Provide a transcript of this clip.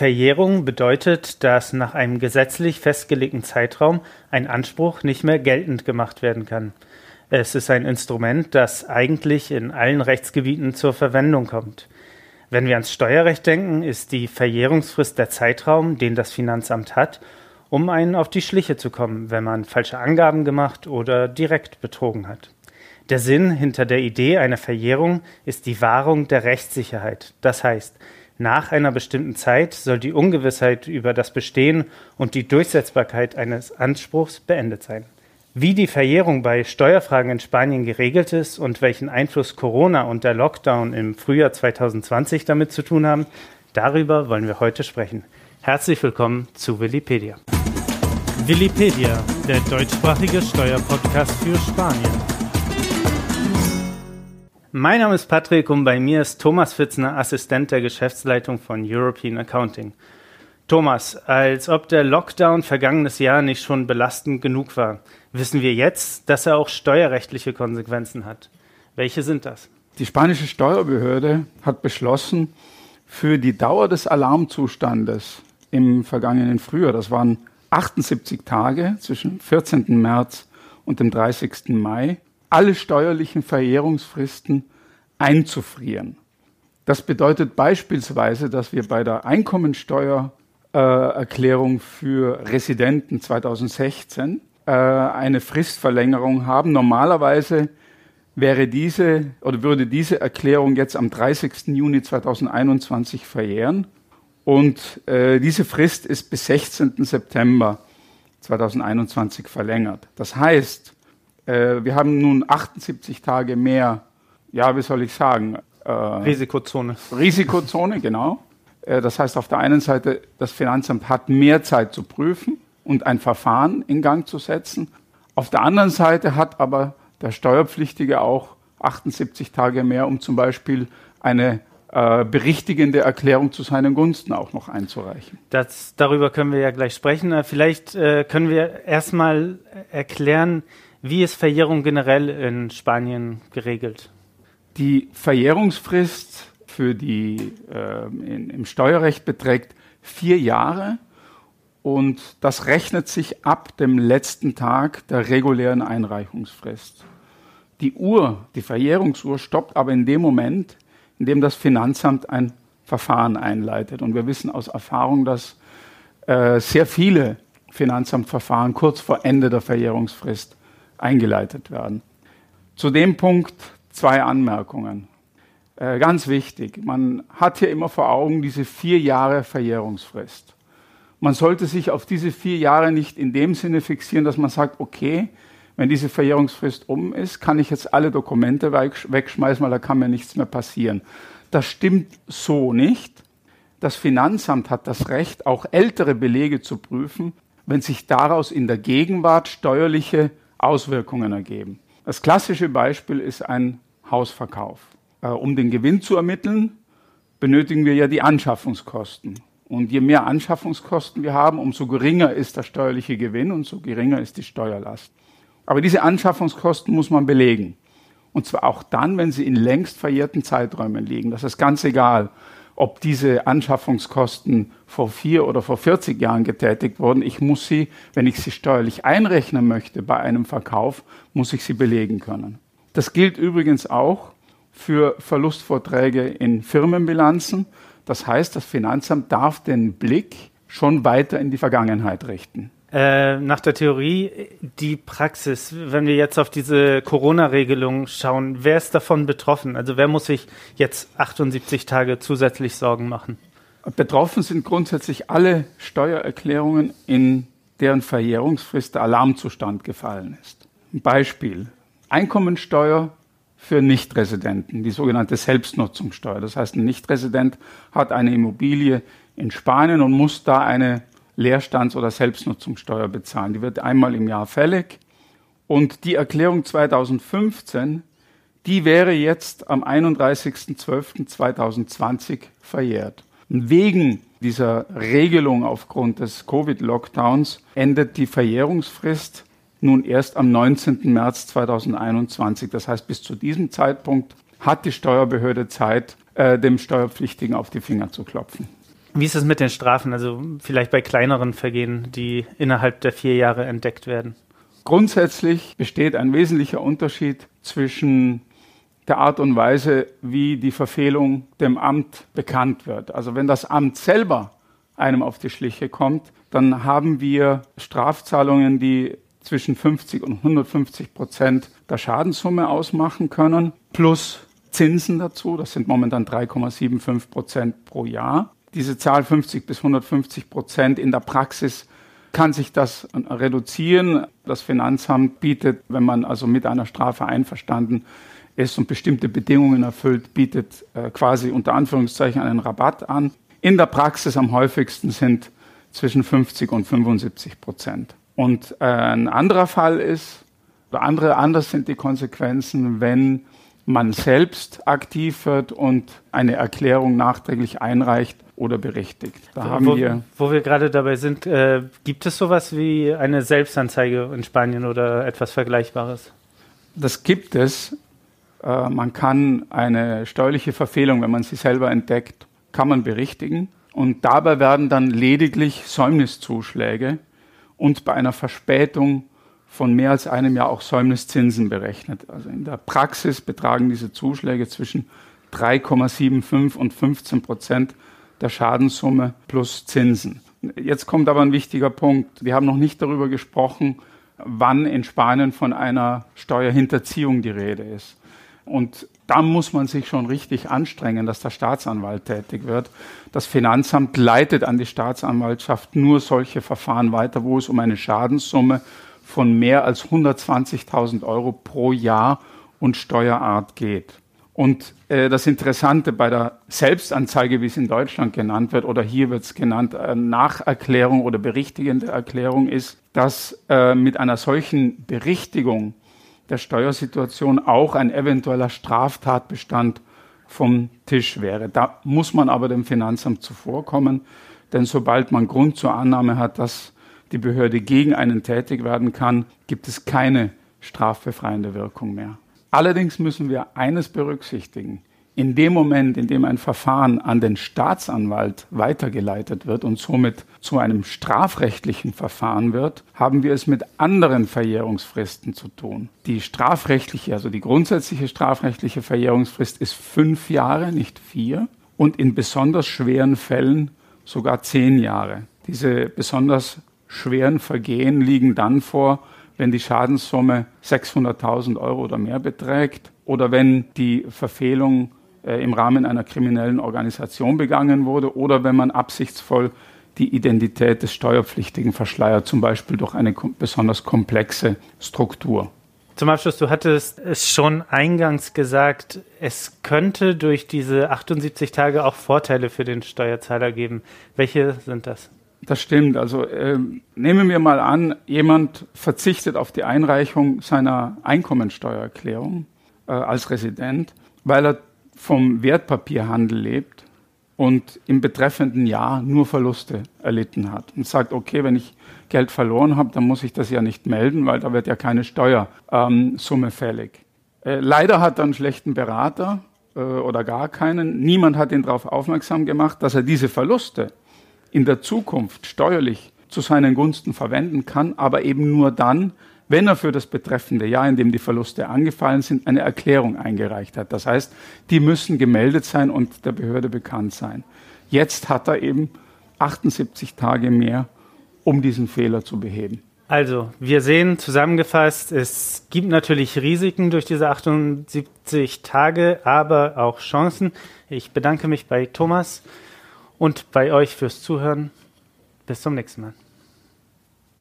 Verjährung bedeutet, dass nach einem gesetzlich festgelegten Zeitraum ein Anspruch nicht mehr geltend gemacht werden kann. Es ist ein Instrument, das eigentlich in allen Rechtsgebieten zur Verwendung kommt. Wenn wir ans Steuerrecht denken, ist die Verjährungsfrist der Zeitraum, den das Finanzamt hat, um einen auf die Schliche zu kommen, wenn man falsche Angaben gemacht oder direkt betrogen hat. Der Sinn hinter der Idee einer Verjährung ist die Wahrung der Rechtssicherheit. Das heißt, nach einer bestimmten Zeit soll die Ungewissheit über das Bestehen und die Durchsetzbarkeit eines Anspruchs beendet sein. Wie die Verjährung bei Steuerfragen in Spanien geregelt ist und welchen Einfluss Corona und der Lockdown im Frühjahr 2020 damit zu tun haben, darüber wollen wir heute sprechen. Herzlich willkommen zu Willipedia. Willipedia, der deutschsprachige Steuerpodcast für Spanien. Mein Name ist Patrick und bei mir ist Thomas Fitzner, Assistent der Geschäftsleitung von European Accounting. Thomas, als ob der Lockdown vergangenes Jahr nicht schon belastend genug war, wissen wir jetzt, dass er auch steuerrechtliche Konsequenzen hat. Welche sind das? Die spanische Steuerbehörde hat beschlossen, für die Dauer des Alarmzustandes im vergangenen Frühjahr, das waren 78 Tage zwischen 14. März und dem 30. Mai, alle steuerlichen Verjährungsfristen einzufrieren. Das bedeutet beispielsweise, dass wir bei der Einkommensteuer äh, für Residenten 2016 äh, eine Fristverlängerung haben. Normalerweise wäre diese oder würde diese Erklärung jetzt am 30. Juni 2021 verjähren. Und äh, diese Frist ist bis 16. September 2021 verlängert. Das heißt, äh, wir haben nun 78 Tage mehr, ja, wie soll ich sagen? Äh, Risikozone. Risikozone, genau. Äh, das heißt, auf der einen Seite, das Finanzamt hat mehr Zeit zu prüfen und ein Verfahren in Gang zu setzen. Auf der anderen Seite hat aber der Steuerpflichtige auch 78 Tage mehr, um zum Beispiel eine äh, berichtigende Erklärung zu seinen Gunsten auch noch einzureichen. Das, darüber können wir ja gleich sprechen. Äh, vielleicht äh, können wir erstmal erklären, wie ist Verjährung generell in Spanien geregelt? Die Verjährungsfrist für die äh, in, im Steuerrecht beträgt vier Jahre und das rechnet sich ab dem letzten Tag der regulären Einreichungsfrist. Die Uhr, die Verjährungsuhr stoppt aber in dem Moment, in dem das Finanzamt ein Verfahren einleitet. Und wir wissen aus Erfahrung, dass äh, sehr viele Finanzamtverfahren kurz vor Ende der Verjährungsfrist eingeleitet werden. Zu dem Punkt zwei Anmerkungen. Äh, ganz wichtig, man hat hier immer vor Augen diese vier Jahre Verjährungsfrist. Man sollte sich auf diese vier Jahre nicht in dem Sinne fixieren, dass man sagt, okay, wenn diese Verjährungsfrist um ist, kann ich jetzt alle Dokumente wegschmeißen, weil da kann mir nichts mehr passieren. Das stimmt so nicht. Das Finanzamt hat das Recht, auch ältere Belege zu prüfen, wenn sich daraus in der Gegenwart steuerliche Auswirkungen ergeben. Das klassische Beispiel ist ein Hausverkauf. Äh, um den Gewinn zu ermitteln, benötigen wir ja die Anschaffungskosten. Und je mehr Anschaffungskosten wir haben, umso geringer ist der steuerliche Gewinn und so geringer ist die Steuerlast. Aber diese Anschaffungskosten muss man belegen. Und zwar auch dann, wenn sie in längst verjährten Zeiträumen liegen. Das ist ganz egal, ob diese Anschaffungskosten vor vier oder vor 40 Jahren getätigt wurden. Ich muss sie, wenn ich sie steuerlich einrechnen möchte bei einem Verkauf, muss ich sie belegen können. Das gilt übrigens auch für Verlustvorträge in Firmenbilanzen. Das heißt, das Finanzamt darf den Blick schon weiter in die Vergangenheit richten. Äh, nach der Theorie die Praxis, wenn wir jetzt auf diese Corona-Regelung schauen, wer ist davon betroffen? Also wer muss sich jetzt 78 Tage zusätzlich Sorgen machen? Betroffen sind grundsätzlich alle Steuererklärungen, in deren Verjährungsfrist der Alarmzustand gefallen ist. Ein Beispiel. Einkommensteuer für Nichtresidenten, die sogenannte Selbstnutzungssteuer. Das heißt, ein Nichtresident hat eine Immobilie in Spanien und muss da eine Leerstands- oder Selbstnutzungssteuer bezahlen. Die wird einmal im Jahr fällig. Und die Erklärung 2015, die wäre jetzt am 31.12.2020 verjährt. wegen dieser Regelung aufgrund des Covid-Lockdowns endet die Verjährungsfrist nun erst am 19. März 2021. Das heißt, bis zu diesem Zeitpunkt hat die Steuerbehörde Zeit, äh, dem Steuerpflichtigen auf die Finger zu klopfen. Wie ist es mit den Strafen? Also vielleicht bei kleineren Vergehen, die innerhalb der vier Jahre entdeckt werden? Grundsätzlich besteht ein wesentlicher Unterschied zwischen der Art und Weise, wie die Verfehlung dem Amt bekannt wird. Also wenn das Amt selber einem auf die Schliche kommt, dann haben wir Strafzahlungen, die zwischen 50 und 150 Prozent der Schadenssumme ausmachen können, plus Zinsen dazu. Das sind momentan 3,75 Prozent pro Jahr. Diese Zahl 50 bis 150 Prozent in der Praxis kann sich das reduzieren. Das Finanzamt bietet, wenn man also mit einer Strafe einverstanden ist und bestimmte Bedingungen erfüllt, bietet äh, quasi unter Anführungszeichen einen Rabatt an. In der Praxis am häufigsten sind zwischen 50 und 75 Prozent. Und äh, ein anderer Fall ist, oder andere anders sind die Konsequenzen, wenn man selbst aktiv wird und eine Erklärung nachträglich einreicht oder berichtigt. Da haben wo, wir, wo wir gerade dabei sind, äh, gibt es sowas wie eine Selbstanzeige in Spanien oder etwas Vergleichbares? Das gibt es. Äh, man kann eine steuerliche Verfehlung, wenn man sie selber entdeckt, kann man berichtigen. Und dabei werden dann lediglich Säumniszuschläge und bei einer Verspätung von mehr als einem Jahr auch Säumniszinsen berechnet. Also in der Praxis betragen diese Zuschläge zwischen 3,75 und 15 Prozent der Schadenssumme plus Zinsen. Jetzt kommt aber ein wichtiger Punkt. Wir haben noch nicht darüber gesprochen, wann in Spanien von einer Steuerhinterziehung die Rede ist. Und da muss man sich schon richtig anstrengen, dass der Staatsanwalt tätig wird. Das Finanzamt leitet an die Staatsanwaltschaft nur solche Verfahren weiter, wo es um eine Schadenssumme von mehr als 120.000 Euro pro Jahr und Steuerart geht. Und äh, das Interessante bei der Selbstanzeige, wie es in Deutschland genannt wird, oder hier wird es genannt, äh, Nacherklärung oder berichtigende Erklärung ist, dass äh, mit einer solchen Berichtigung der Steuersituation auch ein eventueller Straftatbestand vom Tisch wäre. Da muss man aber dem Finanzamt zuvorkommen, denn sobald man Grund zur Annahme hat, dass die Behörde gegen einen tätig werden kann, gibt es keine strafbefreiende Wirkung mehr. Allerdings müssen wir eines berücksichtigen in dem Moment, in dem ein Verfahren an den Staatsanwalt weitergeleitet wird und somit zu einem strafrechtlichen Verfahren wird, haben wir es mit anderen Verjährungsfristen zu tun. Die strafrechtliche, also die grundsätzliche strafrechtliche Verjährungsfrist ist fünf Jahre, nicht vier, und in besonders schweren Fällen sogar zehn Jahre. Diese besonders schweren Vergehen liegen dann vor, wenn die Schadenssumme 600.000 Euro oder mehr beträgt oder wenn die Verfehlung äh, im Rahmen einer kriminellen Organisation begangen wurde oder wenn man absichtsvoll die Identität des Steuerpflichtigen verschleiert, zum Beispiel durch eine kom besonders komplexe Struktur. Zum Abschluss, du hattest es schon eingangs gesagt, es könnte durch diese 78 Tage auch Vorteile für den Steuerzahler geben. Welche sind das? Das stimmt. Also äh, nehmen wir mal an, jemand verzichtet auf die Einreichung seiner Einkommensteuererklärung äh, als Resident, weil er vom Wertpapierhandel lebt und im betreffenden Jahr nur Verluste erlitten hat und sagt, okay, wenn ich Geld verloren habe, dann muss ich das ja nicht melden, weil da wird ja keine Steuersumme ähm, fällig. Äh, leider hat er einen schlechten Berater äh, oder gar keinen. Niemand hat ihn darauf aufmerksam gemacht, dass er diese Verluste in der Zukunft steuerlich zu seinen Gunsten verwenden kann, aber eben nur dann, wenn er für das betreffende Jahr, in dem die Verluste angefallen sind, eine Erklärung eingereicht hat. Das heißt, die müssen gemeldet sein und der Behörde bekannt sein. Jetzt hat er eben 78 Tage mehr, um diesen Fehler zu beheben. Also, wir sehen zusammengefasst, es gibt natürlich Risiken durch diese 78 Tage, aber auch Chancen. Ich bedanke mich bei Thomas und bei euch fürs Zuhören. Bis zum nächsten Mal.